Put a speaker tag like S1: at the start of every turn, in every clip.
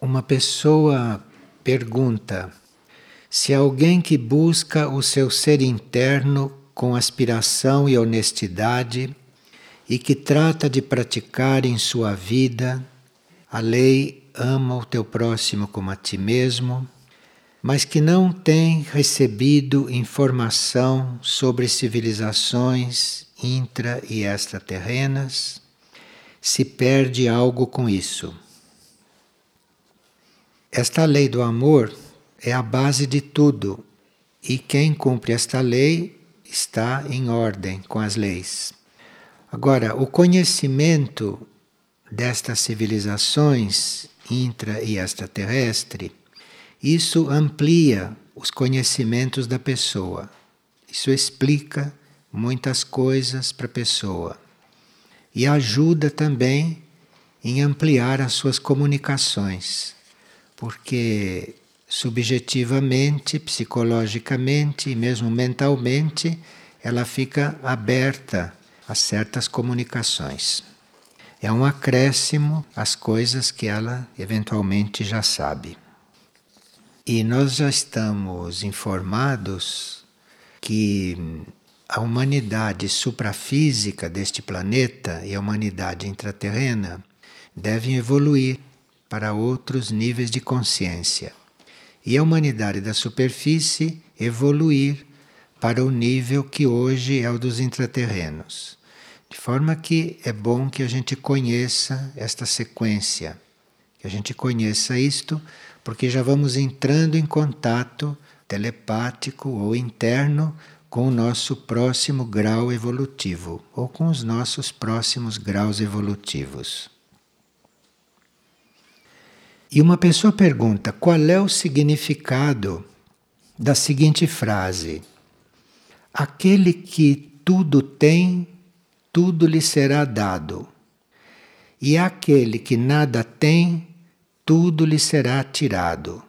S1: Uma pessoa pergunta se alguém que busca o seu ser interno com aspiração e honestidade e que trata de praticar em sua vida a lei ama o teu próximo como a ti mesmo, mas que não tem recebido informação sobre civilizações intra e extraterrenas, se perde algo com isso. Esta lei do amor é a base de tudo e quem cumpre esta lei está em ordem com as leis. Agora, o conhecimento destas civilizações intra e extraterrestre, isso amplia os conhecimentos da pessoa. Isso explica muitas coisas para a pessoa e ajuda também em ampliar as suas comunicações porque subjetivamente, psicologicamente e mesmo mentalmente ela fica aberta a certas comunicações. É um acréscimo às coisas que ela eventualmente já sabe. E nós já estamos informados que a humanidade suprafísica deste planeta e a humanidade intraterrena devem evoluir para outros níveis de consciência. E a humanidade da superfície evoluir para o nível que hoje é o dos intraterrenos. De forma que é bom que a gente conheça esta sequência, que a gente conheça isto, porque já vamos entrando em contato telepático ou interno com o nosso próximo grau evolutivo ou com os nossos próximos graus evolutivos. E uma pessoa pergunta qual é o significado da seguinte frase: Aquele que tudo tem, tudo lhe será dado. E aquele que nada tem, tudo lhe será tirado.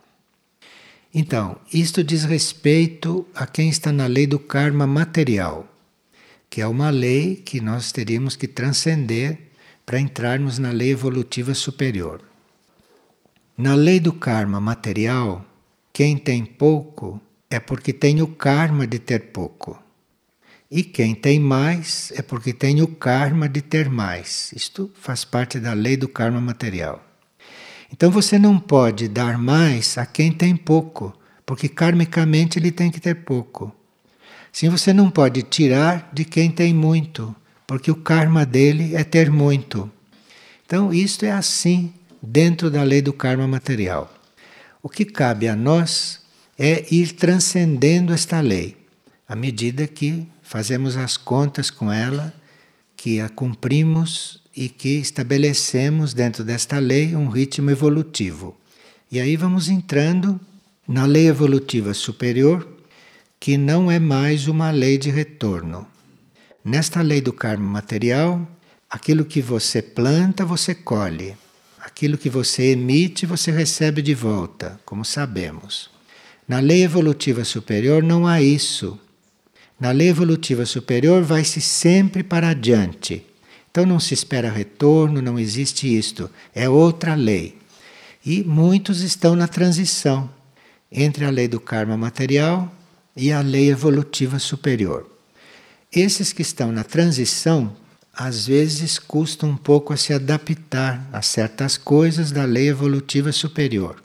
S1: Então, isto diz respeito a quem está na lei do karma material, que é uma lei que nós teríamos que transcender para entrarmos na lei evolutiva superior. Na lei do karma material, quem tem pouco é porque tem o karma de ter pouco. E quem tem mais é porque tem o karma de ter mais. Isto faz parte da lei do karma material. Então você não pode dar mais a quem tem pouco, porque karmicamente ele tem que ter pouco. Sim, você não pode tirar de quem tem muito, porque o karma dele é ter muito. Então, isto é assim dentro da lei do karma material. O que cabe a nós é ir transcendendo esta lei, à medida que fazemos as contas com ela, que a cumprimos e que estabelecemos dentro desta lei um ritmo evolutivo. E aí vamos entrando na lei evolutiva superior, que não é mais uma lei de retorno. Nesta lei do karma material, aquilo que você planta, você colhe. Aquilo que você emite, você recebe de volta, como sabemos. Na lei evolutiva superior não há isso. Na lei evolutiva superior vai-se sempre para adiante. Então não se espera retorno, não existe isto. É outra lei. E muitos estão na transição entre a lei do karma material e a lei evolutiva superior. Esses que estão na transição às vezes custa um pouco a se adaptar a certas coisas da lei evolutiva superior.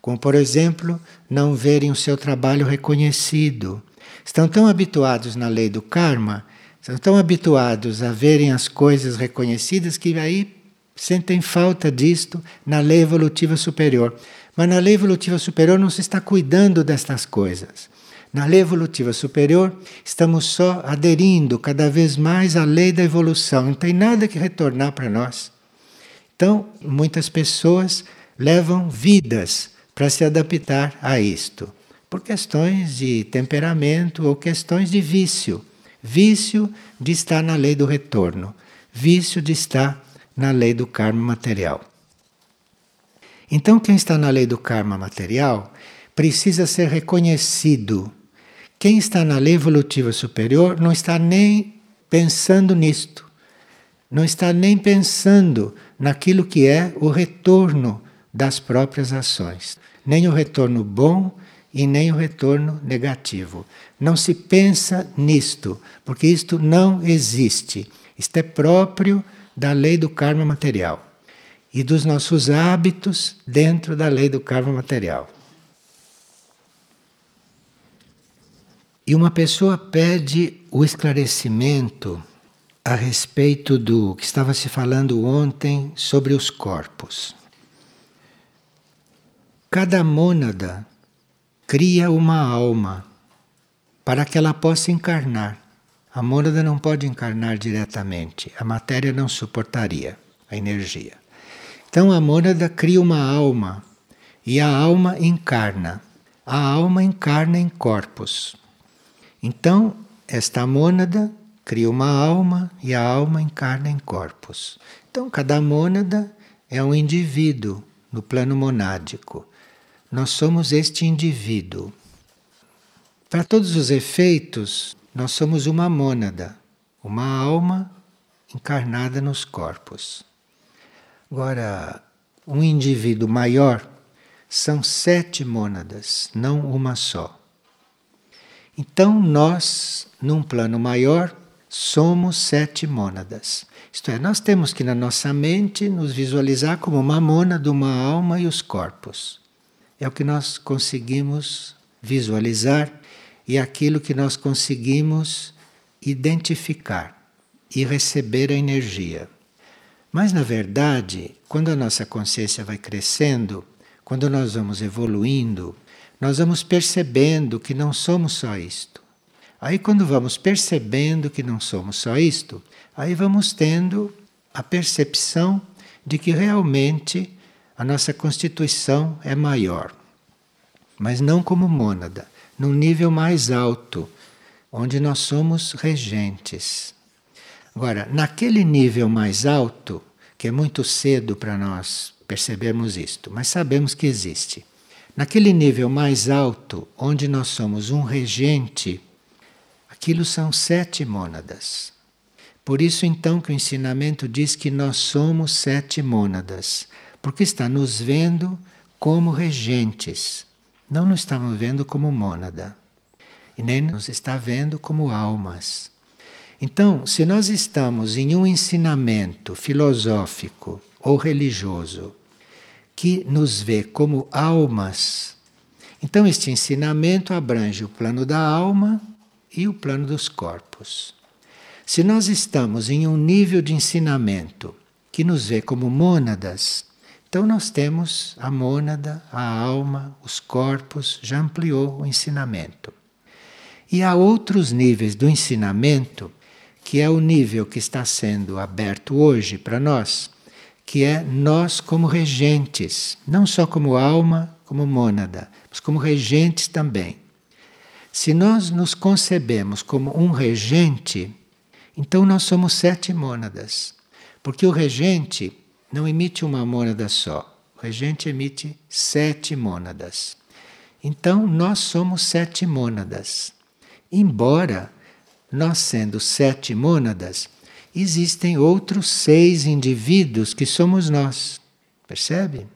S1: Como, por exemplo, não verem o seu trabalho reconhecido. Estão tão habituados na lei do karma, estão tão habituados a verem as coisas reconhecidas que aí sentem falta disto na lei evolutiva superior. Mas na lei evolutiva superior não se está cuidando destas coisas. Na lei evolutiva superior, estamos só aderindo cada vez mais à lei da evolução, não tem nada que retornar para nós. Então, muitas pessoas levam vidas para se adaptar a isto, por questões de temperamento ou questões de vício. Vício de estar na lei do retorno, vício de estar na lei do karma material. Então, quem está na lei do karma material precisa ser reconhecido quem está na lei evolutiva superior não está nem pensando nisto, não está nem pensando naquilo que é o retorno das próprias ações. Nem o retorno bom e nem o retorno negativo. Não se pensa nisto, porque isto não existe. Isto é próprio da lei do karma material e dos nossos hábitos dentro da lei do karma material. E uma pessoa pede o esclarecimento a respeito do que estava se falando ontem sobre os corpos. Cada mônada cria uma alma para que ela possa encarnar. A mônada não pode encarnar diretamente, a matéria não suportaria a energia. Então a mônada cria uma alma e a alma encarna. A alma encarna em corpos. Então, esta mônada cria uma alma e a alma encarna em corpos. Então, cada mônada é um indivíduo no plano monádico. Nós somos este indivíduo. Para todos os efeitos, nós somos uma mônada, uma alma encarnada nos corpos. Agora, um indivíduo maior são sete mônadas, não uma só. Então, nós, num plano maior, somos sete mônadas. Isto é, nós temos que na nossa mente nos visualizar como uma mônada, uma alma e os corpos é o que nós conseguimos visualizar e aquilo que nós conseguimos identificar e receber a energia. Mas, na verdade, quando a nossa consciência vai crescendo, quando nós vamos evoluindo, nós vamos percebendo que não somos só isto. Aí, quando vamos percebendo que não somos só isto, aí vamos tendo a percepção de que realmente a nossa constituição é maior. Mas não como mônada, num nível mais alto, onde nós somos regentes. Agora, naquele nível mais alto, que é muito cedo para nós percebermos isto, mas sabemos que existe. Naquele nível mais alto, onde nós somos um regente, aquilo são sete mônadas. Por isso, então, que o ensinamento diz que nós somos sete mônadas porque está nos vendo como regentes, não nos estamos vendo como mônada, e nem nos está vendo como almas. Então, se nós estamos em um ensinamento filosófico ou religioso que nos vê como almas, então este ensinamento abrange o plano da alma e o plano dos corpos. Se nós estamos em um nível de ensinamento que nos vê como mônadas, então nós temos a mônada, a alma, os corpos, já ampliou o ensinamento. E há outros níveis do ensinamento, que é o nível que está sendo aberto hoje para nós, que é nós como regentes, não só como alma, como mônada, mas como regentes também. Se nós nos concebemos como um regente, então nós somos sete mônadas, porque o regente não emite uma mônada só. O regente emite sete mônadas. Então, nós somos sete mônadas. Embora nós sendo sete mônadas, existem outros seis indivíduos que somos nós. Percebe?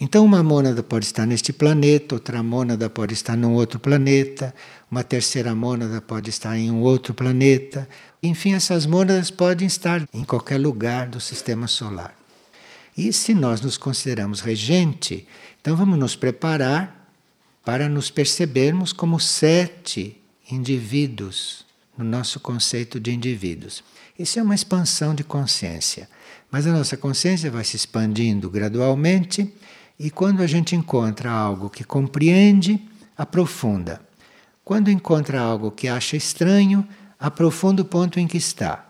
S1: Então, uma mônada pode estar neste planeta, outra mônada pode estar num outro planeta, uma terceira mônada pode estar em um outro planeta. Enfim, essas mônadas podem estar em qualquer lugar do sistema solar. E se nós nos consideramos regente, então vamos nos preparar para nos percebermos como sete indivíduos no nosso conceito de indivíduos. Isso é uma expansão de consciência, mas a nossa consciência vai se expandindo gradualmente e quando a gente encontra algo que compreende, aprofunda. Quando encontra algo que acha estranho, aprofunda o ponto em que está.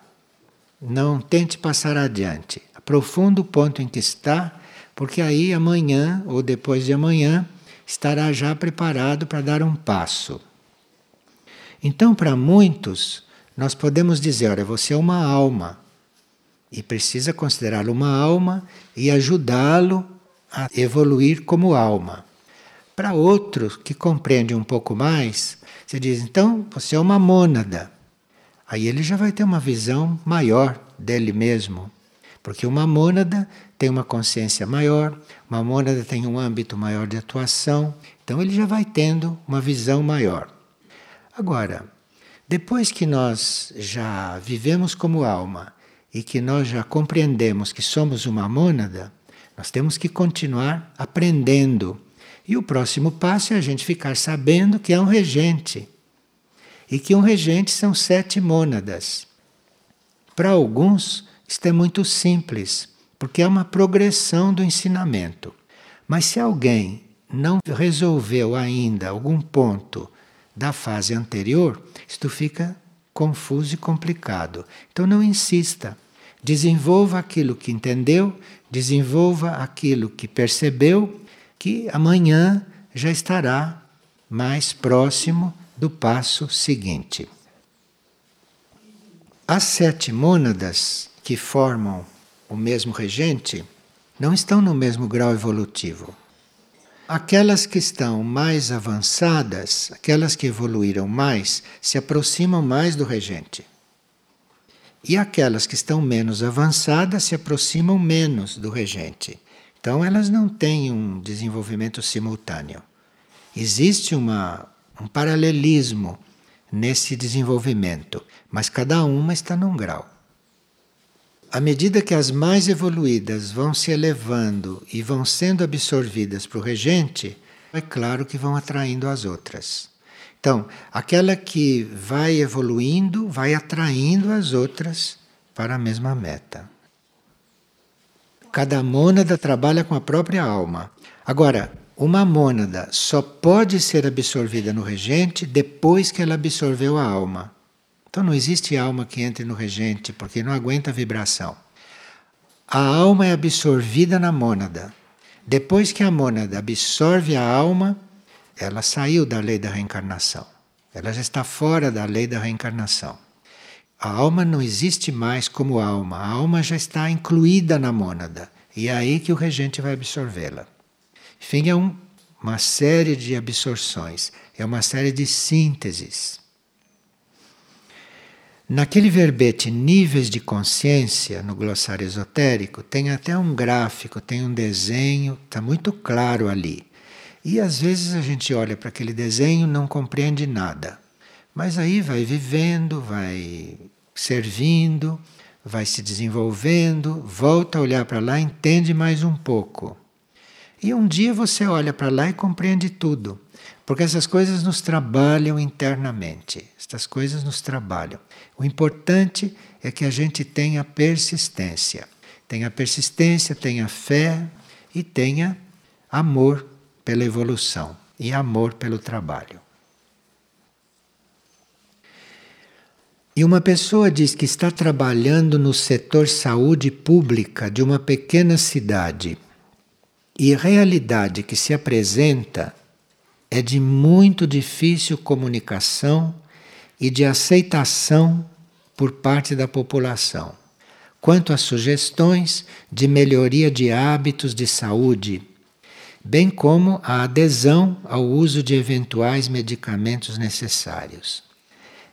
S1: Não tente passar adiante. Aprofunda o ponto em que está, porque aí amanhã ou depois de amanhã estará já preparado para dar um passo. Então, para muitos, nós podemos dizer: olha, você é uma alma e precisa considerá-lo uma alma e ajudá-lo a evoluir como alma. Para outros que compreendem um pouco mais, você diz: então você é uma mônada. Aí ele já vai ter uma visão maior dele mesmo. Porque uma mônada tem uma consciência maior, uma mônada tem um âmbito maior de atuação, então ele já vai tendo uma visão maior. Agora, depois que nós já vivemos como alma e que nós já compreendemos que somos uma mônada, nós temos que continuar aprendendo. E o próximo passo é a gente ficar sabendo que é um regente. E que um regente são sete mônadas. Para alguns, isto é muito simples, porque é uma progressão do ensinamento. Mas se alguém não resolveu ainda algum ponto da fase anterior, isto fica confuso e complicado. Então não insista. Desenvolva aquilo que entendeu, desenvolva aquilo que percebeu, que amanhã já estará mais próximo do passo seguinte. As sete mônadas que formam o mesmo regente não estão no mesmo grau evolutivo. Aquelas que estão mais avançadas, aquelas que evoluíram mais, se aproximam mais do regente. E aquelas que estão menos avançadas se aproximam menos do regente. Então elas não têm um desenvolvimento simultâneo. Existe uma, um paralelismo nesse desenvolvimento, mas cada uma está num grau. À medida que as mais evoluídas vão se elevando e vão sendo absorvidas para o regente, é claro que vão atraindo as outras. Então, aquela que vai evoluindo vai atraindo as outras para a mesma meta. Cada mônada trabalha com a própria alma. Agora, uma mônada só pode ser absorvida no regente depois que ela absorveu a alma. Então não existe alma que entre no regente, porque não aguenta a vibração. A alma é absorvida na mônada. Depois que a mônada absorve a alma, ela saiu da lei da reencarnação. Ela já está fora da lei da reencarnação. A alma não existe mais como alma. A alma já está incluída na mônada. E é aí que o regente vai absorvê-la. Enfim, é um, uma série de absorções, é uma série de sínteses. Naquele verbete níveis de consciência, no glossário esotérico, tem até um gráfico, tem um desenho, está muito claro ali. E às vezes a gente olha para aquele desenho e não compreende nada. Mas aí vai vivendo, vai servindo, vai se desenvolvendo, volta a olhar para lá, entende mais um pouco. E um dia você olha para lá e compreende tudo. Porque essas coisas nos trabalham internamente. Estas coisas nos trabalham. O importante é que a gente tenha persistência. Tenha persistência, tenha fé e tenha amor pela evolução e amor pelo trabalho. E uma pessoa diz que está trabalhando no setor saúde pública de uma pequena cidade. E a realidade que se apresenta é de muito difícil comunicação e de aceitação por parte da população, quanto às sugestões de melhoria de hábitos de saúde, bem como a adesão ao uso de eventuais medicamentos necessários.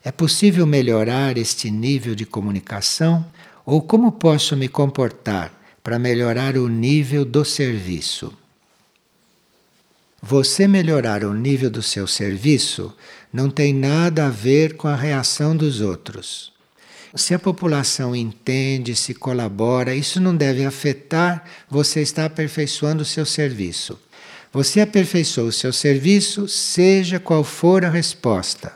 S1: É possível melhorar este nível de comunicação ou como posso me comportar para melhorar o nível do serviço? Você melhorar o nível do seu serviço não tem nada a ver com a reação dos outros. Se a população entende, se colabora, isso não deve afetar você estar aperfeiçoando o seu serviço. Você aperfeiçoa o seu serviço, seja qual for a resposta.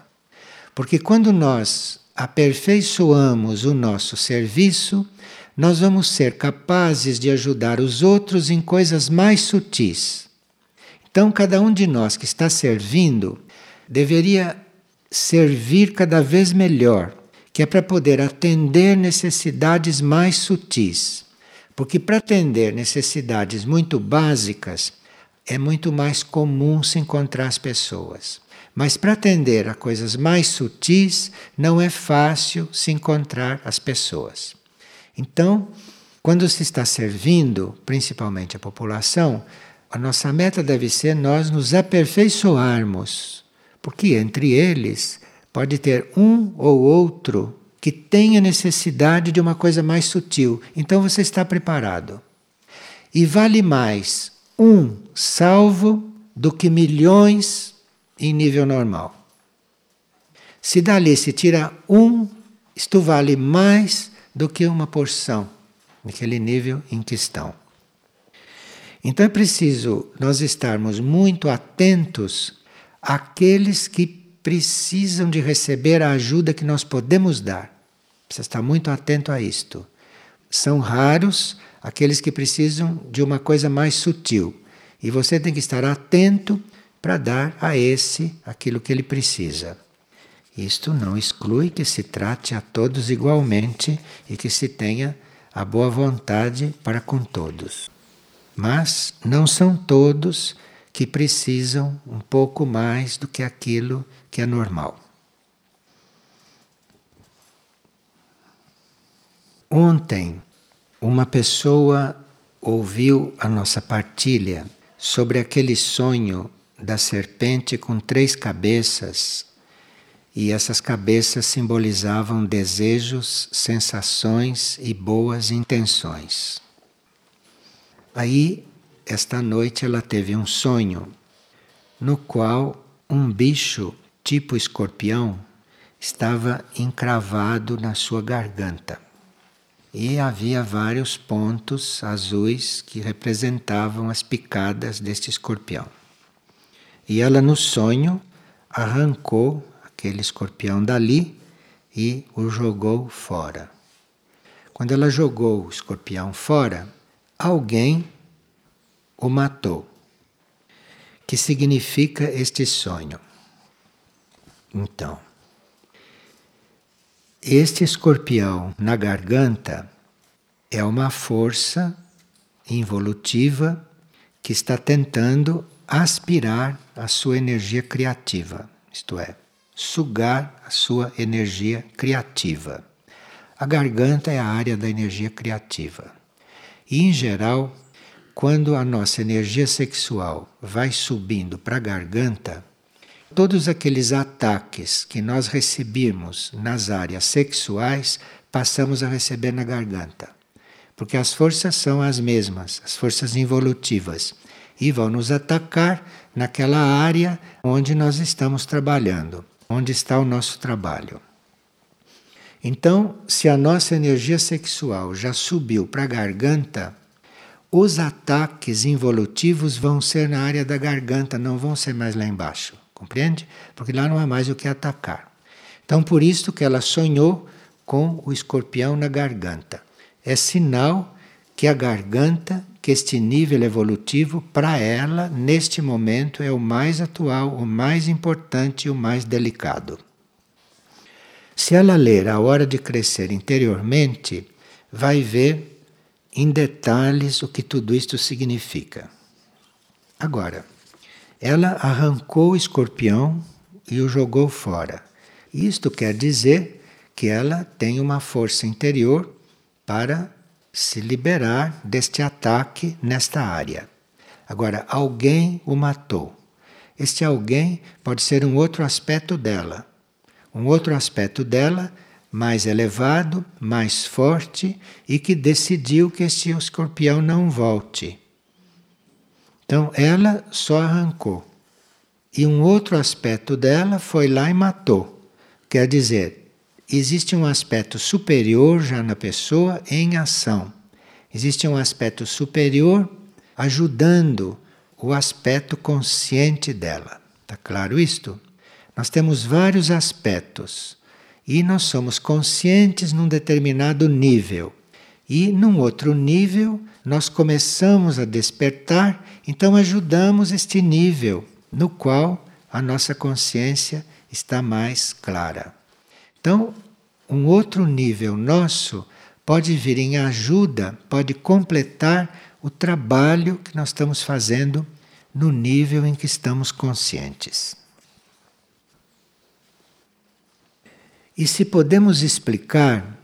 S1: Porque quando nós aperfeiçoamos o nosso serviço, nós vamos ser capazes de ajudar os outros em coisas mais sutis. Então, cada um de nós que está servindo deveria servir cada vez melhor, que é para poder atender necessidades mais sutis. Porque para atender necessidades muito básicas é muito mais comum se encontrar as pessoas. Mas para atender a coisas mais sutis não é fácil se encontrar as pessoas. Então, quando se está servindo, principalmente a população, a nossa meta deve ser nós nos aperfeiçoarmos, porque entre eles pode ter um ou outro que tenha necessidade de uma coisa mais sutil. Então você está preparado. E vale mais um salvo do que milhões em nível normal. Se dali se tira um, isto vale mais do que uma porção naquele nível em que estão. Então é preciso nós estarmos muito atentos àqueles que precisam de receber a ajuda que nós podemos dar. Precisa estar muito atento a isto. São raros aqueles que precisam de uma coisa mais sutil. E você tem que estar atento para dar a esse aquilo que ele precisa. Isto não exclui que se trate a todos igualmente e que se tenha a boa vontade para com todos. Mas não são todos que precisam um pouco mais do que aquilo que é normal. Ontem, uma pessoa ouviu a nossa partilha sobre aquele sonho da serpente com três cabeças, e essas cabeças simbolizavam desejos, sensações e boas intenções. Aí, esta noite, ela teve um sonho no qual um bicho tipo escorpião estava encravado na sua garganta. E havia vários pontos azuis que representavam as picadas deste escorpião. E ela, no sonho, arrancou aquele escorpião dali e o jogou fora. Quando ela jogou o escorpião fora, alguém o matou. Que significa este sonho? Então, este escorpião na garganta é uma força involutiva que está tentando aspirar a sua energia criativa, isto é, sugar a sua energia criativa. A garganta é a área da energia criativa. E, em geral, quando a nossa energia sexual vai subindo para a garganta, todos aqueles ataques que nós recebemos nas áreas sexuais passamos a receber na garganta. Porque as forças são as mesmas, as forças involutivas, e vão nos atacar naquela área onde nós estamos trabalhando, onde está o nosso trabalho. Então, se a nossa energia sexual já subiu para a garganta, os ataques involutivos vão ser na área da garganta, não vão ser mais lá embaixo. Compreende? Porque lá não há mais o que atacar. Então, por isso que ela sonhou com o escorpião na garganta. É sinal que a garganta, que este nível evolutivo, para ela, neste momento, é o mais atual, o mais importante e o mais delicado. Se ela ler A Hora de Crescer interiormente, vai ver em detalhes o que tudo isto significa. Agora, ela arrancou o escorpião e o jogou fora. Isto quer dizer que ela tem uma força interior para se liberar deste ataque nesta área. Agora, alguém o matou. Este alguém pode ser um outro aspecto dela um outro aspecto dela mais elevado, mais forte e que decidiu que esse escorpião não volte. Então ela só arrancou. E um outro aspecto dela foi lá e matou. Quer dizer, existe um aspecto superior já na pessoa em ação. Existe um aspecto superior ajudando o aspecto consciente dela. Está claro isto? Nós temos vários aspectos e nós somos conscientes num determinado nível. E num outro nível, nós começamos a despertar, então ajudamos este nível no qual a nossa consciência está mais clara. Então, um outro nível nosso pode vir em ajuda, pode completar o trabalho que nós estamos fazendo no nível em que estamos conscientes. E se podemos explicar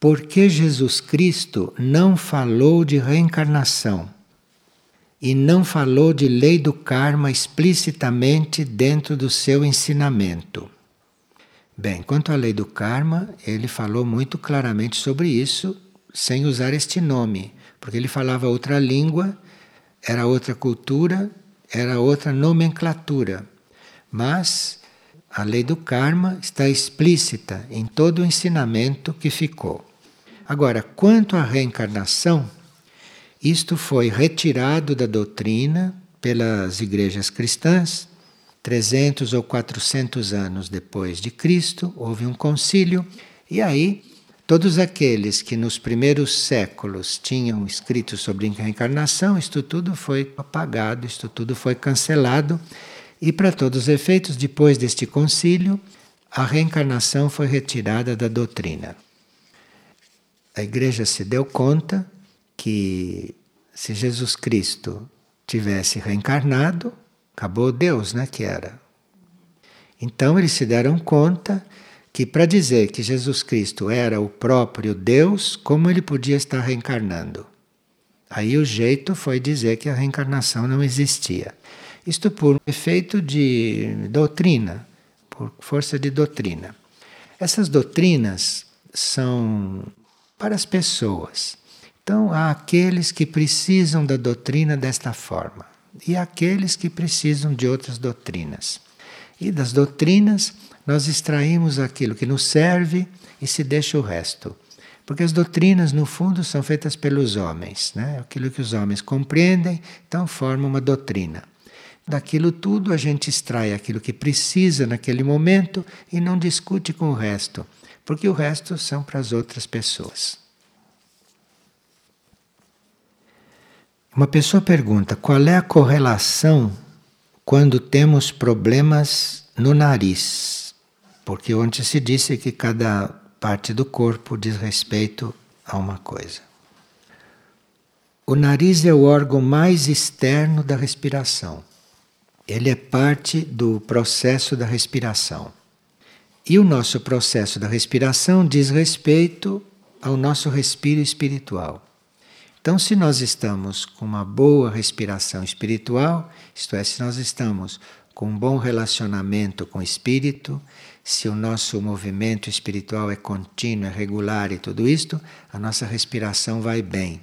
S1: por que Jesus Cristo não falou de reencarnação e não falou de lei do karma explicitamente dentro do seu ensinamento? Bem, quanto à lei do karma, ele falou muito claramente sobre isso, sem usar este nome, porque ele falava outra língua, era outra cultura, era outra nomenclatura. Mas a lei do karma está explícita em todo o ensinamento que ficou. Agora, quanto à reencarnação, isto foi retirado da doutrina pelas igrejas cristãs. 300 ou 400 anos depois de Cristo, houve um concílio, e aí todos aqueles que nos primeiros séculos tinham escrito sobre reencarnação, isto tudo foi apagado, isto tudo foi cancelado, e para todos os efeitos, depois deste concílio, a reencarnação foi retirada da doutrina. A igreja se deu conta que se Jesus Cristo tivesse reencarnado, acabou Deus, né, que era. Então eles se deram conta que para dizer que Jesus Cristo era o próprio Deus, como ele podia estar reencarnando? Aí o jeito foi dizer que a reencarnação não existia. Isto por efeito de doutrina, por força de doutrina. Essas doutrinas são para as pessoas. Então, há aqueles que precisam da doutrina desta forma e há aqueles que precisam de outras doutrinas. E das doutrinas, nós extraímos aquilo que nos serve e se deixa o resto. Porque as doutrinas, no fundo, são feitas pelos homens. Né? Aquilo que os homens compreendem, então formam uma doutrina. Daquilo tudo, a gente extrai aquilo que precisa naquele momento e não discute com o resto, porque o resto são para as outras pessoas. Uma pessoa pergunta qual é a correlação quando temos problemas no nariz, porque ontem se disse que cada parte do corpo diz respeito a uma coisa. O nariz é o órgão mais externo da respiração. Ele é parte do processo da respiração. E o nosso processo da respiração diz respeito ao nosso respiro espiritual. Então, se nós estamos com uma boa respiração espiritual, isto é, se nós estamos com um bom relacionamento com o espírito, se o nosso movimento espiritual é contínuo, é regular e tudo isto, a nossa respiração vai bem.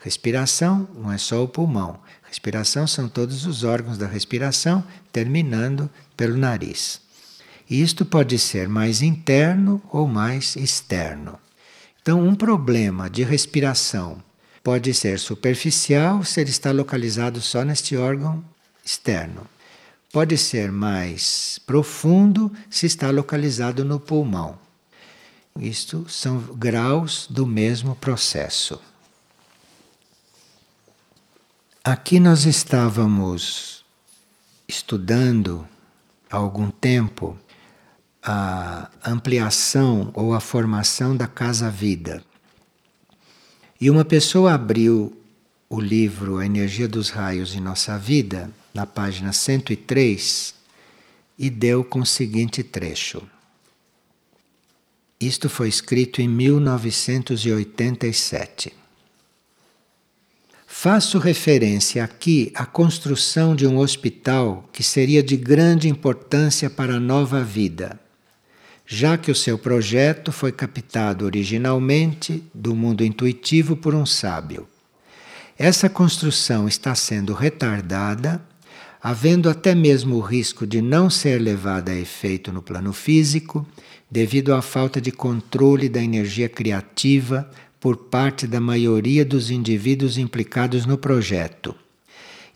S1: Respiração não é só o pulmão, respiração são todos os órgãos da respiração, terminando pelo nariz. Isto pode ser mais interno ou mais externo. Então, um problema de respiração pode ser superficial se ele está localizado só neste órgão externo. Pode ser mais profundo se está localizado no pulmão. Isto são graus do mesmo processo. Aqui nós estávamos estudando há algum tempo a ampliação ou a formação da casa-vida. E uma pessoa abriu o livro A Energia dos Raios em Nossa Vida, na página 103, e deu com o seguinte trecho. Isto foi escrito em 1987. Faço referência aqui à construção de um hospital que seria de grande importância para a nova vida já que o seu projeto foi captado originalmente do mundo intuitivo por um sábio. Essa construção está sendo retardada, havendo até mesmo o risco de não ser levada a efeito no plano físico, devido à falta de controle da energia criativa por parte da maioria dos indivíduos implicados no projeto.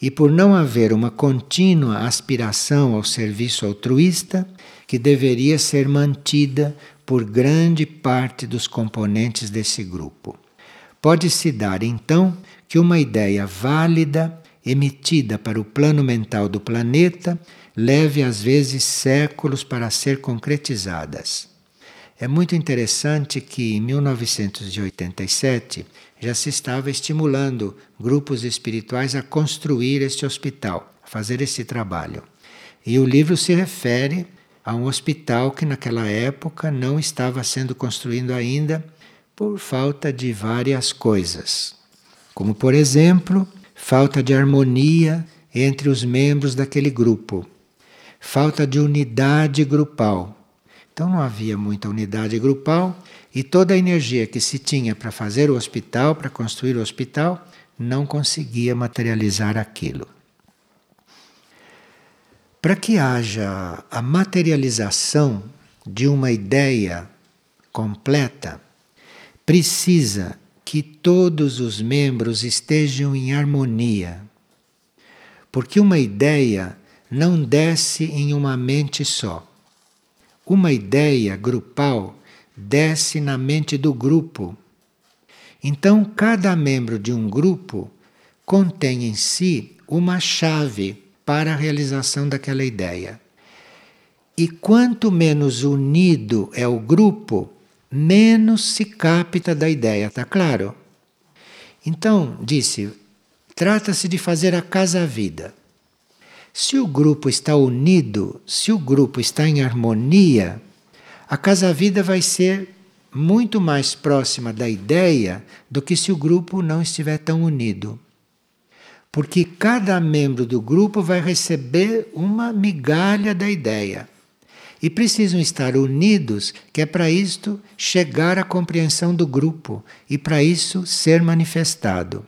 S1: E por não haver uma contínua aspiração ao serviço altruísta, que deveria ser mantida por grande parte dos componentes desse grupo. Pode-se dar, então, que uma ideia válida, emitida para o plano mental do planeta, leve às vezes séculos para ser concretizadas. É muito interessante que em 1987 já se estava estimulando grupos espirituais a construir este hospital, a fazer esse trabalho. E o livro se refere a um hospital que naquela época não estava sendo construído ainda por falta de várias coisas. Como, por exemplo, falta de harmonia entre os membros daquele grupo, falta de unidade grupal. Então não havia muita unidade grupal e toda a energia que se tinha para fazer o hospital, para construir o hospital, não conseguia materializar aquilo. Para que haja a materialização de uma ideia completa, precisa que todos os membros estejam em harmonia. Porque uma ideia não desce em uma mente só. Uma ideia grupal desce na mente do grupo. Então, cada membro de um grupo contém em si uma chave para a realização daquela ideia. E quanto menos unido é o grupo, menos se capta da ideia, está claro? Então, disse, trata-se de fazer a casa-vida. Se o grupo está unido, se o grupo está em harmonia, a casa-vida vai ser muito mais próxima da ideia do que se o grupo não estiver tão unido. Porque cada membro do grupo vai receber uma migalha da ideia. E precisam estar unidos, que é para isto chegar à compreensão do grupo e para isso ser manifestado.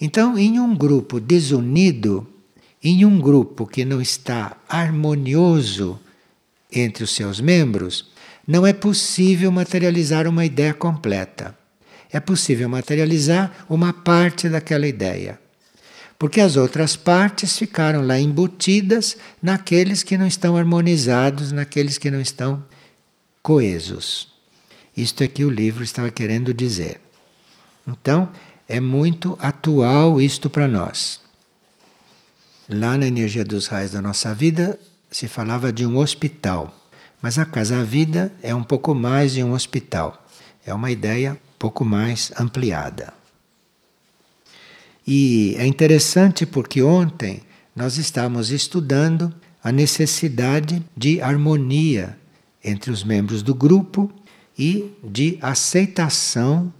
S1: Então, em um grupo desunido, em um grupo que não está harmonioso entre os seus membros, não é possível materializar uma ideia completa. É possível materializar uma parte daquela ideia porque as outras partes ficaram lá embutidas naqueles que não estão harmonizados, naqueles que não estão coesos. Isto é que o livro estava querendo dizer. Então, é muito atual isto para nós. Lá na energia dos raios da nossa vida se falava de um hospital, mas a Casa Vida é um pouco mais de um hospital. É uma ideia um pouco mais ampliada. E é interessante porque ontem nós estávamos estudando a necessidade de harmonia entre os membros do grupo e de aceitação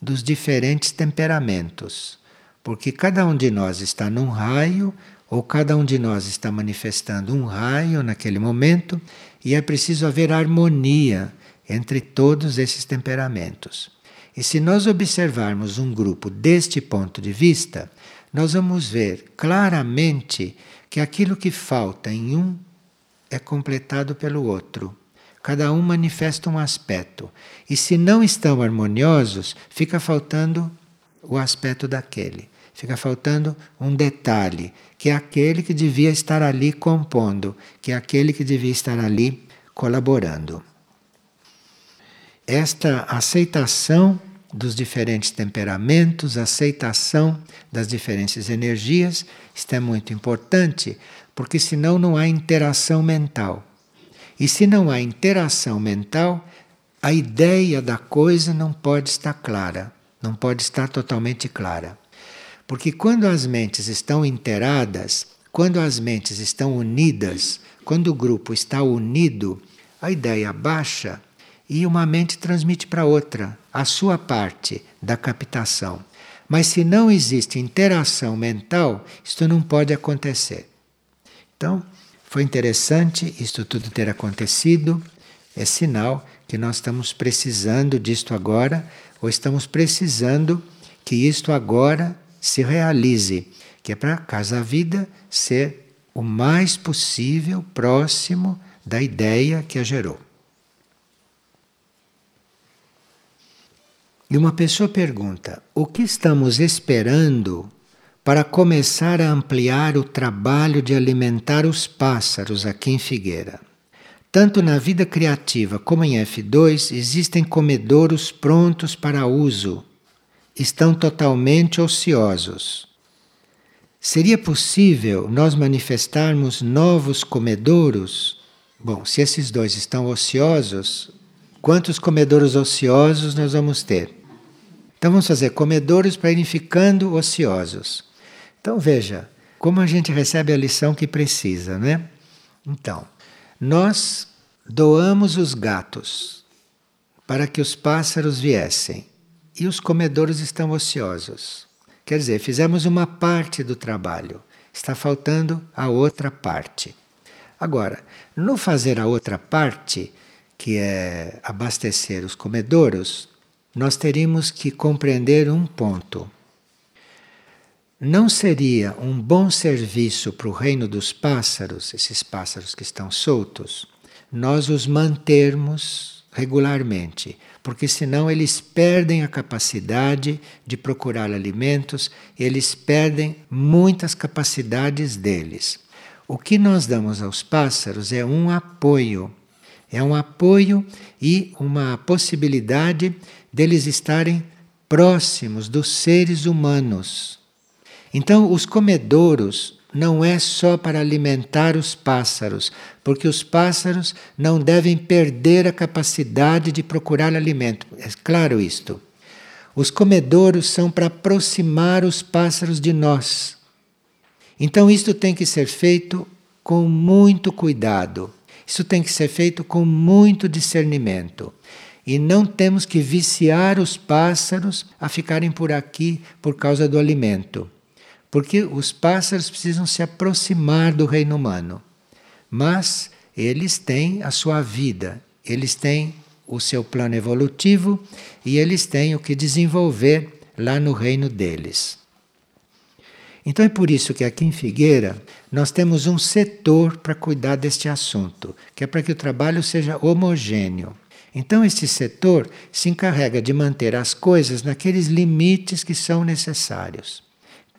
S1: dos diferentes temperamentos. Porque cada um de nós está num raio, ou cada um de nós está manifestando um raio naquele momento, e é preciso haver harmonia entre todos esses temperamentos. E se nós observarmos um grupo deste ponto de vista, nós vamos ver claramente que aquilo que falta em um é completado pelo outro. Cada um manifesta um aspecto. E se não estão harmoniosos, fica faltando o aspecto daquele. Fica faltando um detalhe, que é aquele que devia estar ali compondo, que é aquele que devia estar ali colaborando. Esta aceitação dos diferentes temperamentos, aceitação das diferentes energias, isto é muito importante, porque senão não há interação mental. E se não há interação mental, a ideia da coisa não pode estar clara, não pode estar totalmente clara. Porque quando as mentes estão inteiradas, quando as mentes estão unidas, quando o grupo está unido, a ideia baixa e uma mente transmite para outra a sua parte da captação. Mas se não existe interação mental, isto não pode acontecer. Então, foi interessante isto tudo ter acontecido. É sinal que nós estamos precisando disto agora, ou estamos precisando que isto agora se realize, que é para a Casa Vida ser o mais possível próximo da ideia que a gerou. E uma pessoa pergunta: o que estamos esperando para começar a ampliar o trabalho de alimentar os pássaros aqui em Figueira? Tanto na vida criativa como em F2 existem comedouros prontos para uso. Estão totalmente ociosos. Seria possível nós manifestarmos novos comedouros? Bom, se esses dois estão ociosos, quantos comedouros ociosos nós vamos ter? Então vamos fazer comedores para irem ficando ociosos. Então veja como a gente recebe a lição que precisa, né? Então, nós doamos os gatos para que os pássaros viessem e os comedores estão ociosos. Quer dizer, fizemos uma parte do trabalho, está faltando a outra parte. Agora, no fazer a outra parte, que é abastecer os comedouros, nós teríamos que compreender um ponto. Não seria um bom serviço para o reino dos pássaros, esses pássaros que estão soltos, nós os mantermos regularmente, porque senão eles perdem a capacidade de procurar alimentos, eles perdem muitas capacidades deles. O que nós damos aos pássaros é um apoio, é um apoio e uma possibilidade deles estarem próximos dos seres humanos. Então, os comedouros não é só para alimentar os pássaros, porque os pássaros não devem perder a capacidade de procurar alimento. É claro isto. Os comedouros são para aproximar os pássaros de nós. Então, isto tem que ser feito com muito cuidado. Isso tem que ser feito com muito discernimento. E não temos que viciar os pássaros a ficarem por aqui por causa do alimento. Porque os pássaros precisam se aproximar do reino humano. Mas eles têm a sua vida, eles têm o seu plano evolutivo e eles têm o que desenvolver lá no reino deles. Então é por isso que aqui em Figueira nós temos um setor para cuidar deste assunto, que é para que o trabalho seja homogêneo. Então, este setor se encarrega de manter as coisas naqueles limites que são necessários.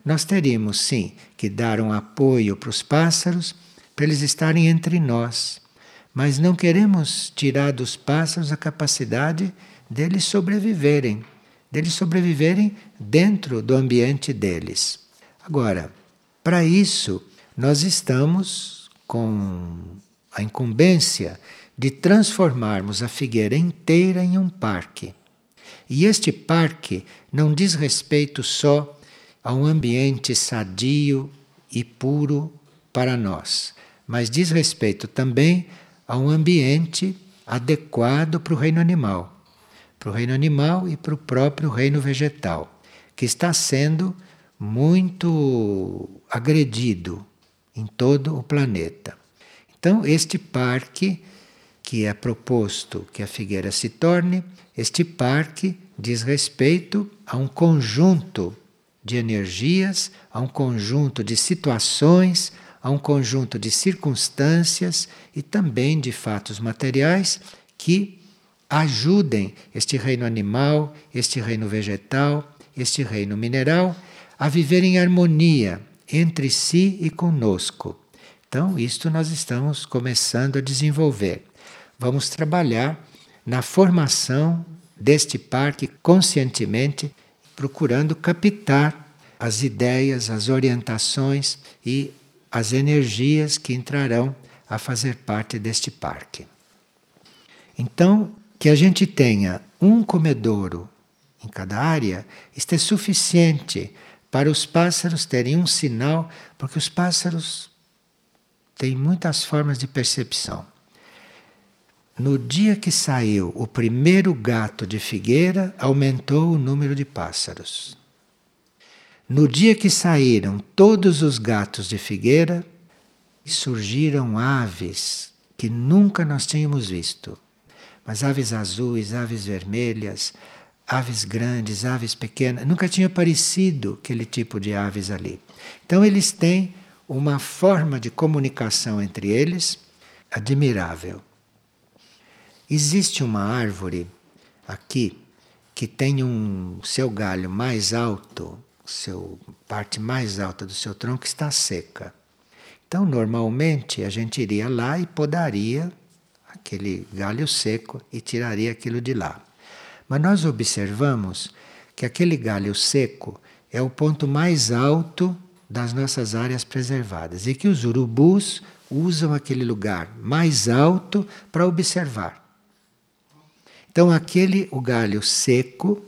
S1: Nós teríamos sim que dar um apoio para os pássaros, para eles estarem entre nós, mas não queremos tirar dos pássaros a capacidade deles sobreviverem, deles sobreviverem dentro do ambiente deles. Agora, para isso, nós estamos com a incumbência de transformarmos a figueira inteira em um parque. E este parque não diz respeito só a um ambiente sadio e puro para nós, mas diz respeito também a um ambiente adequado para o reino animal, para o reino animal e para o próprio reino vegetal, que está sendo muito agredido em todo o planeta. Então, este parque que é proposto que a figueira se torne, este parque diz respeito a um conjunto de energias, a um conjunto de situações, a um conjunto de circunstâncias e também de fatos materiais que ajudem este reino animal, este reino vegetal, este reino mineral a viver em harmonia entre si e conosco. Então, isto nós estamos começando a desenvolver. Vamos trabalhar na formação deste parque conscientemente procurando captar as ideias, as orientações e as energias que entrarão a fazer parte deste parque. Então, que a gente tenha um comedouro em cada área, isto é suficiente para os pássaros terem um sinal, porque os pássaros têm muitas formas de percepção. No dia que saiu o primeiro gato de figueira, aumentou o número de pássaros. No dia que saíram todos os gatos de figueira, surgiram aves que nunca nós tínhamos visto. Mas aves azuis, aves vermelhas, aves grandes, aves pequenas, nunca tinha aparecido aquele tipo de aves ali. Então eles têm uma forma de comunicação entre eles admirável. Existe uma árvore aqui que tem um seu galho mais alto, seu parte mais alta do seu tronco está seca. Então, normalmente a gente iria lá e podaria aquele galho seco e tiraria aquilo de lá. Mas nós observamos que aquele galho seco é o ponto mais alto das nossas áreas preservadas e que os urubus usam aquele lugar mais alto para observar. Então aquele o galho seco,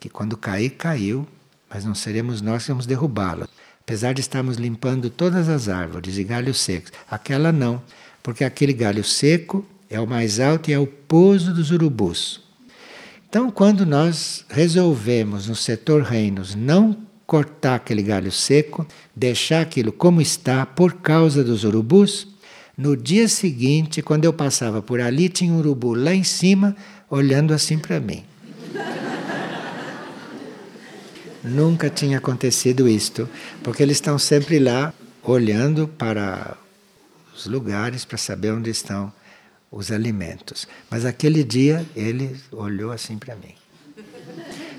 S1: que quando cair, caiu, mas não seremos nós que vamos derrubá-lo. Apesar de estarmos limpando todas as árvores e galhos secos, aquela não, porque aquele galho seco é o mais alto e é o pouso dos urubus. Então, quando nós resolvemos no setor reinos não cortar aquele galho seco, deixar aquilo como está por causa dos urubus, No dia seguinte, quando eu passava por ali, tinha um urubu lá em cima olhando assim para mim. Nunca tinha acontecido isto, porque eles estão sempre lá olhando para os lugares para saber onde estão os alimentos. Mas aquele dia ele olhou assim para mim.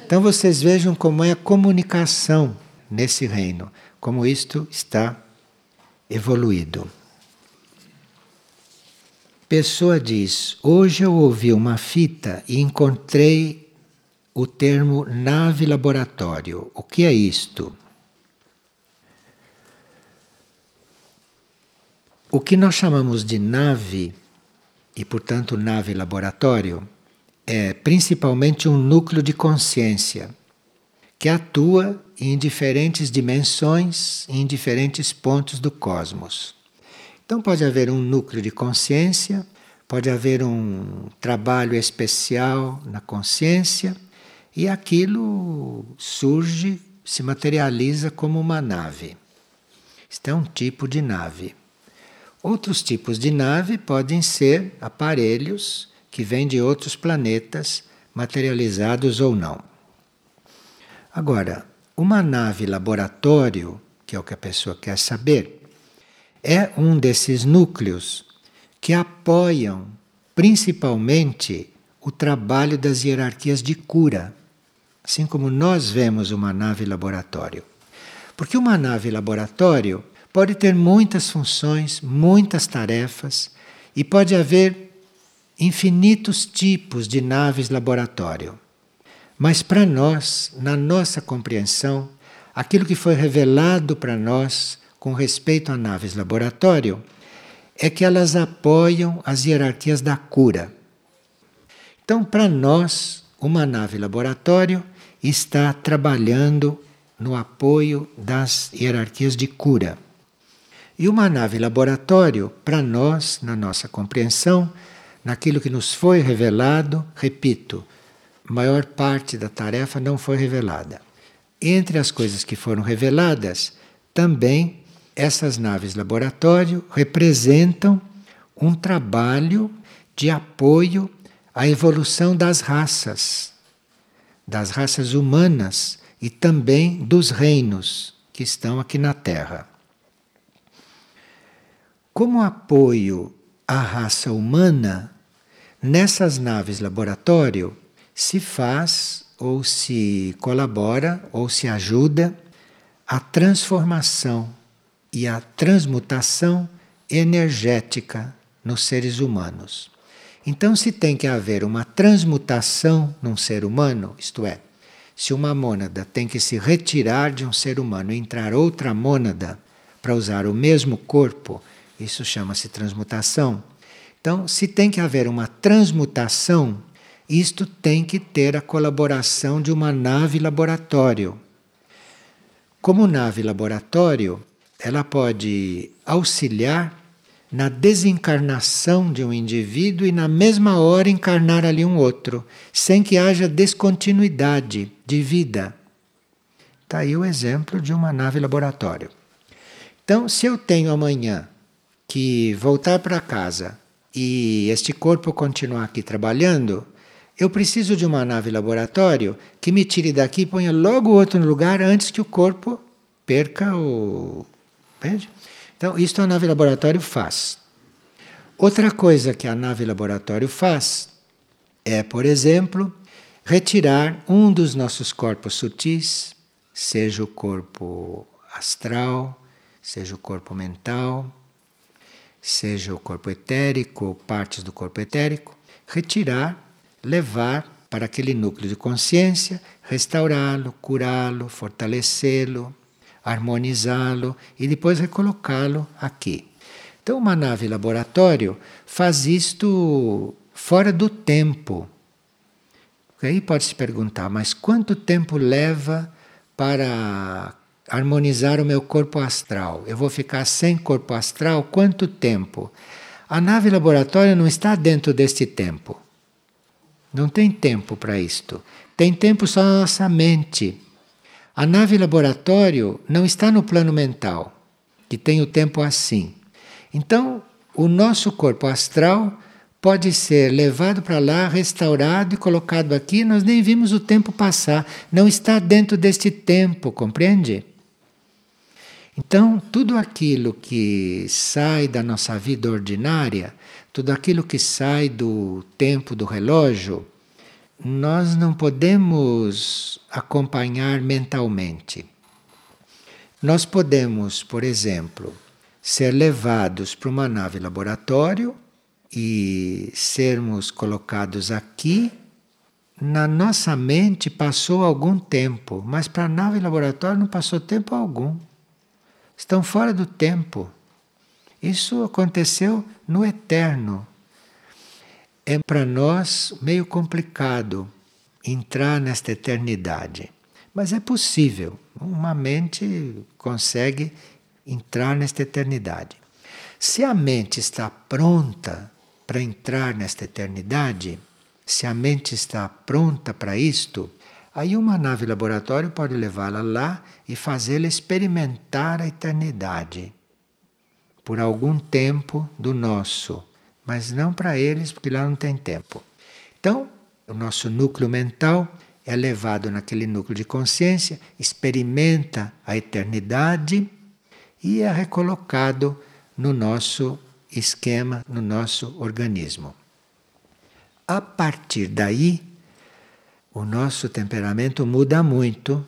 S1: Então vocês vejam como é a comunicação nesse reino, como isto está evoluído. Pessoa diz: Hoje eu ouvi uma fita e encontrei o termo nave laboratório. O que é isto? O que nós chamamos de nave, e portanto nave laboratório, é principalmente um núcleo de consciência que atua em diferentes dimensões, em diferentes pontos do cosmos. Então pode haver um núcleo de consciência, pode haver um trabalho especial na consciência e aquilo surge, se materializa como uma nave. Isto é um tipo de nave. Outros tipos de nave podem ser aparelhos que vêm de outros planetas, materializados ou não. Agora, uma nave laboratório, que é o que a pessoa quer saber, é um desses núcleos que apoiam principalmente o trabalho das hierarquias de cura, assim como nós vemos uma nave laboratório. Porque uma nave laboratório pode ter muitas funções, muitas tarefas e pode haver infinitos tipos de naves laboratório. Mas para nós, na nossa compreensão, aquilo que foi revelado para nós com respeito a naves laboratório é que elas apoiam as hierarquias da cura. Então, para nós, uma nave laboratório está trabalhando no apoio das hierarquias de cura. E uma nave laboratório, para nós, na nossa compreensão, naquilo que nos foi revelado, repito, maior parte da tarefa não foi revelada. Entre as coisas que foram reveladas, também essas naves laboratório representam um trabalho de apoio à evolução das raças, das raças humanas e também dos reinos que estão aqui na Terra. Como apoio à raça humana, nessas naves laboratório se faz ou se colabora ou se ajuda a transformação e a transmutação energética nos seres humanos. Então, se tem que haver uma transmutação num ser humano, isto é, se uma mônada tem que se retirar de um ser humano e entrar outra mônada para usar o mesmo corpo, isso chama-se transmutação. Então, se tem que haver uma transmutação, isto tem que ter a colaboração de uma nave laboratório. Como nave laboratório, ela pode auxiliar na desencarnação de um indivíduo e na mesma hora encarnar ali um outro, sem que haja descontinuidade de vida. Está aí o exemplo de uma nave laboratório. Então, se eu tenho amanhã que voltar para casa e este corpo continuar aqui trabalhando, eu preciso de uma nave laboratório que me tire daqui e ponha logo outro lugar antes que o corpo perca o. Entende? Então, isto a nave laboratório faz. Outra coisa que a nave laboratório faz é, por exemplo, retirar um dos nossos corpos sutis, seja o corpo astral, seja o corpo mental, seja o corpo etérico ou partes do corpo etérico, retirar, levar para aquele núcleo de consciência, restaurá-lo, curá-lo, fortalecê-lo, harmonizá-lo e depois recolocá-lo aqui. Então, uma nave laboratório faz isto fora do tempo. Aí pode se perguntar, mas quanto tempo leva para harmonizar o meu corpo astral. Eu vou ficar sem corpo astral quanto tempo? A nave laboratório não está dentro deste tempo. Não tem tempo para isto. Tem tempo só na nossa mente. A nave laboratório não está no plano mental, que tem o tempo assim. Então, o nosso corpo astral pode ser levado para lá, restaurado e colocado aqui, nós nem vimos o tempo passar, não está dentro deste tempo, compreende? Então, tudo aquilo que sai da nossa vida ordinária, tudo aquilo que sai do tempo do relógio, nós não podemos acompanhar mentalmente. Nós podemos, por exemplo, ser levados para uma nave laboratório e sermos colocados aqui. Na nossa mente passou algum tempo, mas para a nave laboratório não passou tempo algum. Estão fora do tempo. Isso aconteceu no eterno. É para nós meio complicado entrar nesta eternidade, mas é possível. Uma mente consegue entrar nesta eternidade. Se a mente está pronta para entrar nesta eternidade, se a mente está pronta para isto, aí uma nave laboratório pode levá-la lá e fazê-la experimentar a eternidade por algum tempo do nosso, mas não para eles, porque lá não tem tempo. Então, o nosso núcleo mental é levado naquele núcleo de consciência, experimenta a eternidade e é recolocado no nosso esquema, no nosso organismo. A partir daí, o nosso temperamento muda muito,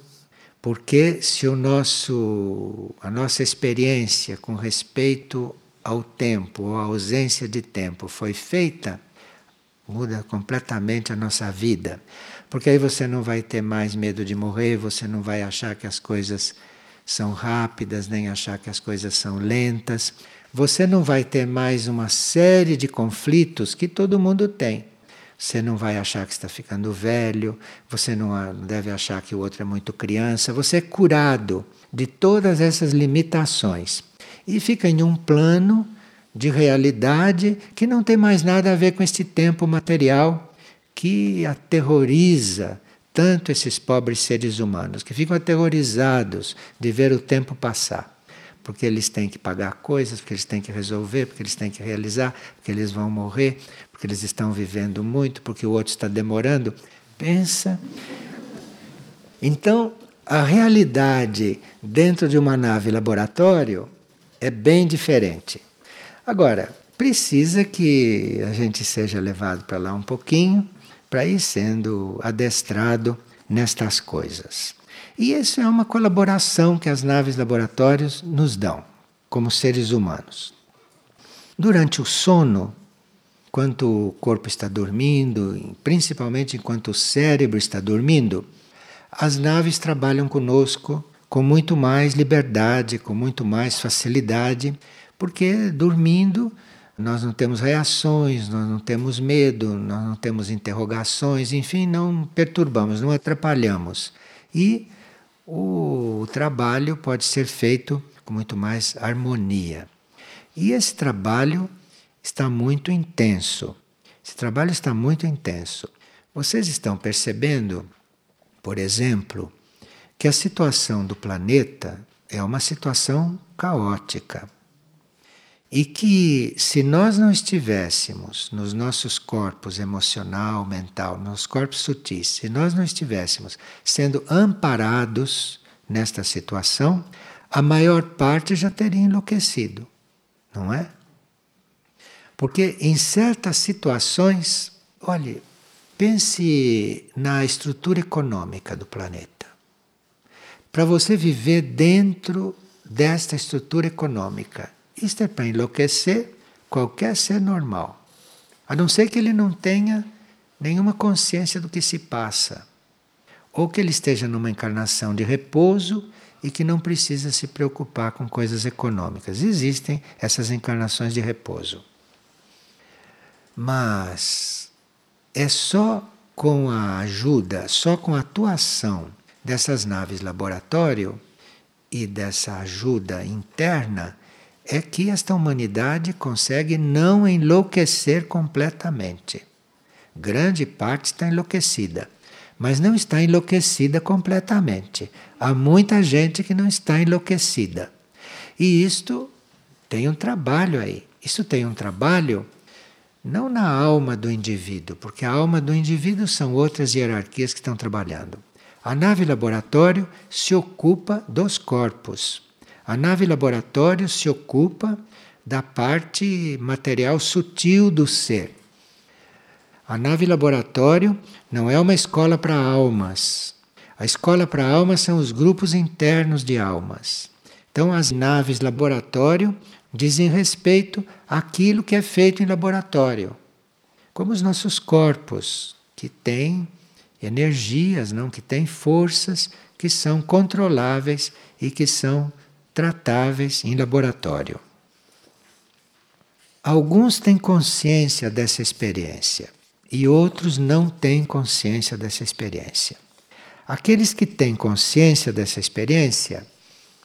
S1: porque se o nosso, a nossa experiência com respeito ao tempo ou à ausência de tempo foi feita, muda completamente a nossa vida. Porque aí você não vai ter mais medo de morrer, você não vai achar que as coisas são rápidas, nem achar que as coisas são lentas. Você não vai ter mais uma série de conflitos que todo mundo tem. Você não vai achar que está ficando velho, você não deve achar que o outro é muito criança. Você é curado de todas essas limitações e fica em um plano de realidade que não tem mais nada a ver com este tempo material que aterroriza tanto esses pobres seres humanos, que ficam aterrorizados de ver o tempo passar. Porque eles têm que pagar coisas, porque eles têm que resolver, porque eles têm que realizar, porque eles vão morrer, porque eles estão vivendo muito, porque o outro está demorando. Pensa. Então, a realidade dentro de uma nave laboratório é bem diferente. Agora, precisa que a gente seja levado para lá um pouquinho para ir sendo adestrado nestas coisas. E isso é uma colaboração que as naves laboratórios nos dão, como seres humanos. Durante o sono, enquanto o corpo está dormindo, principalmente enquanto o cérebro está dormindo, as naves trabalham conosco com muito mais liberdade, com muito mais facilidade, porque dormindo nós não temos reações, nós não temos medo, nós não temos interrogações, enfim, não perturbamos, não atrapalhamos. E o trabalho pode ser feito com muito mais harmonia. E esse trabalho está muito intenso. Esse trabalho está muito intenso. Vocês estão percebendo, por exemplo, que a situação do planeta é uma situação caótica. E que se nós não estivéssemos nos nossos corpos emocional, mental, nos corpos sutis, se nós não estivéssemos sendo amparados nesta situação, a maior parte já teria enlouquecido, não é? Porque em certas situações, olhe, pense na estrutura econômica do planeta. Para você viver dentro desta estrutura econômica, isto é para enlouquecer qualquer ser normal. A não ser que ele não tenha nenhuma consciência do que se passa. Ou que ele esteja numa encarnação de repouso e que não precisa se preocupar com coisas econômicas. Existem essas encarnações de repouso. Mas é só com a ajuda, só com a atuação dessas naves laboratório e dessa ajuda interna é que esta humanidade consegue não enlouquecer completamente. Grande parte está enlouquecida, mas não está enlouquecida completamente. Há muita gente que não está enlouquecida. E isto tem um trabalho aí. Isso tem um trabalho não na alma do indivíduo, porque a alma do indivíduo são outras hierarquias que estão trabalhando. A nave laboratório se ocupa dos corpos. A nave laboratório se ocupa da parte material sutil do ser. A nave laboratório não é uma escola para almas. A escola para almas são os grupos internos de almas. Então, as naves laboratório dizem respeito àquilo que é feito em laboratório, como os nossos corpos, que têm energias, não que têm forças que são controláveis e que são tratáveis em laboratório. Alguns têm consciência dessa experiência e outros não têm consciência dessa experiência. Aqueles que têm consciência dessa experiência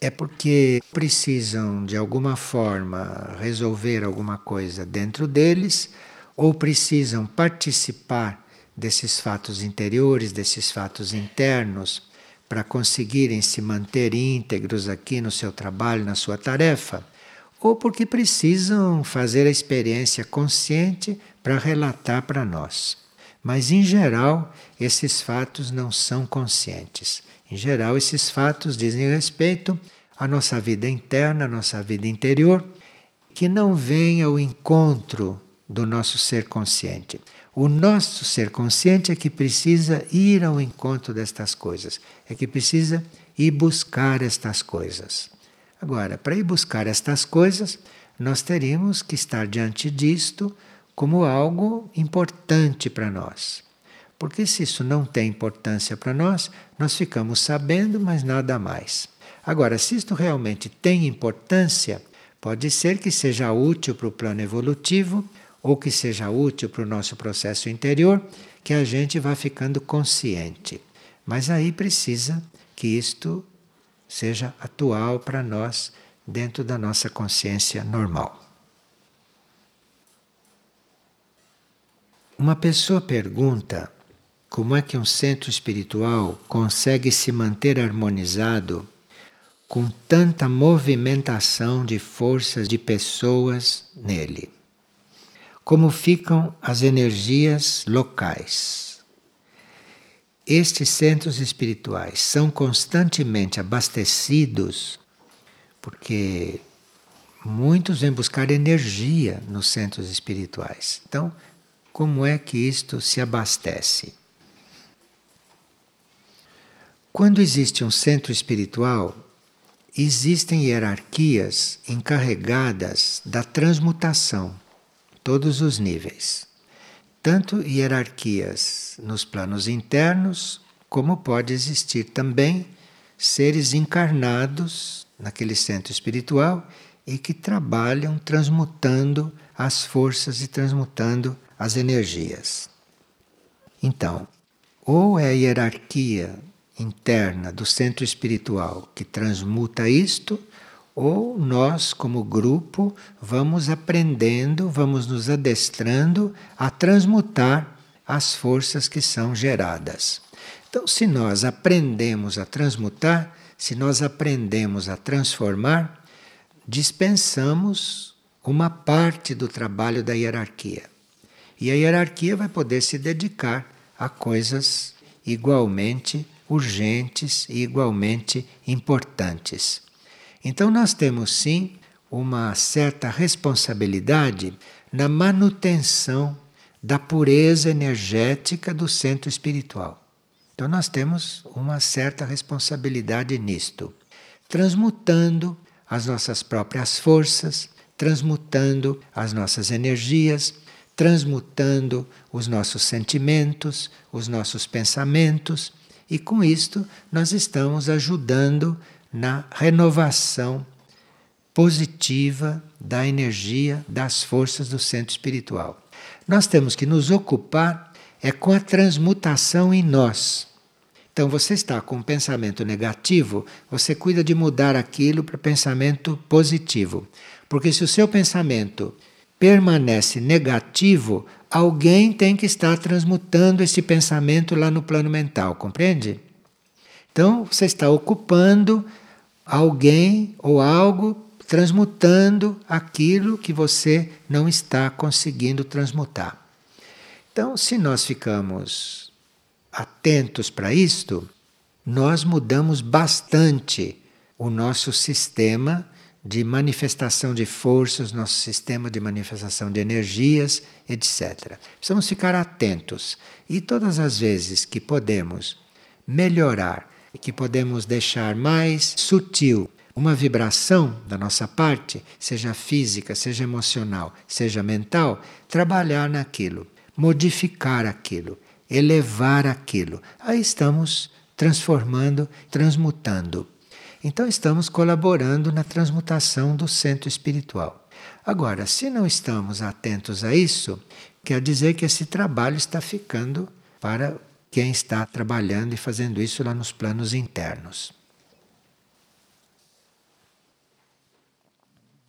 S1: é porque precisam de alguma forma resolver alguma coisa dentro deles ou precisam participar desses fatos interiores, desses fatos internos, para conseguirem se manter íntegros aqui no seu trabalho, na sua tarefa, ou porque precisam fazer a experiência consciente para relatar para nós. Mas, em geral, esses fatos não são conscientes. Em geral, esses fatos dizem respeito à nossa vida interna, à nossa vida interior, que não vem ao encontro do nosso ser consciente. O nosso ser consciente é que precisa ir ao encontro destas coisas, é que precisa ir buscar estas coisas. Agora, para ir buscar estas coisas, nós teríamos que estar diante disto como algo importante para nós. Porque se isso não tem importância para nós, nós ficamos sabendo, mas nada mais. Agora, se isto realmente tem importância, pode ser que seja útil para o plano evolutivo ou que seja útil para o nosso processo interior, que a gente vá ficando consciente. Mas aí precisa que isto seja atual para nós dentro da nossa consciência normal. Uma pessoa pergunta como é que um centro espiritual consegue se manter harmonizado com tanta movimentação de forças de pessoas nele. Como ficam as energias locais? Estes centros espirituais são constantemente abastecidos porque muitos vêm buscar energia nos centros espirituais. Então, como é que isto se abastece? Quando existe um centro espiritual, existem hierarquias encarregadas da transmutação, todos os níveis. Tanto hierarquias nos planos internos, como pode existir também seres encarnados naquele centro espiritual e que trabalham transmutando as forças e transmutando as energias. Então, ou é a hierarquia interna do centro espiritual que transmuta isto, ou nós, como grupo, vamos aprendendo, vamos nos adestrando a transmutar as forças que são geradas. Então, se nós aprendemos a transmutar, se nós aprendemos a transformar, dispensamos uma parte do trabalho da hierarquia. E a hierarquia vai poder se dedicar a coisas igualmente urgentes e igualmente importantes. Então, nós temos sim uma certa responsabilidade na manutenção da pureza energética do centro espiritual. Então, nós temos uma certa responsabilidade nisto, transmutando as nossas próprias forças, transmutando as nossas energias, transmutando os nossos sentimentos, os nossos pensamentos, e com isto nós estamos ajudando na renovação positiva da energia das forças do centro espiritual. Nós temos que nos ocupar é com a transmutação em nós. Então você está com um pensamento negativo, você cuida de mudar aquilo para pensamento positivo. Porque se o seu pensamento permanece negativo, alguém tem que estar transmutando esse pensamento lá no plano mental, compreende? Então você está ocupando alguém ou algo transmutando aquilo que você não está conseguindo transmutar. Então, se nós ficamos atentos para isto, nós mudamos bastante o nosso sistema de manifestação de forças, nosso sistema de manifestação de energias, etc. Precisamos ficar atentos e todas as vezes que podemos melhorar, que podemos deixar mais sutil uma vibração da nossa parte, seja física, seja emocional, seja mental, trabalhar naquilo, modificar aquilo, elevar aquilo. Aí estamos transformando, transmutando. Então estamos colaborando na transmutação do centro espiritual. Agora, se não estamos atentos a isso, quer dizer que esse trabalho está ficando para quem está trabalhando e fazendo isso lá nos planos internos.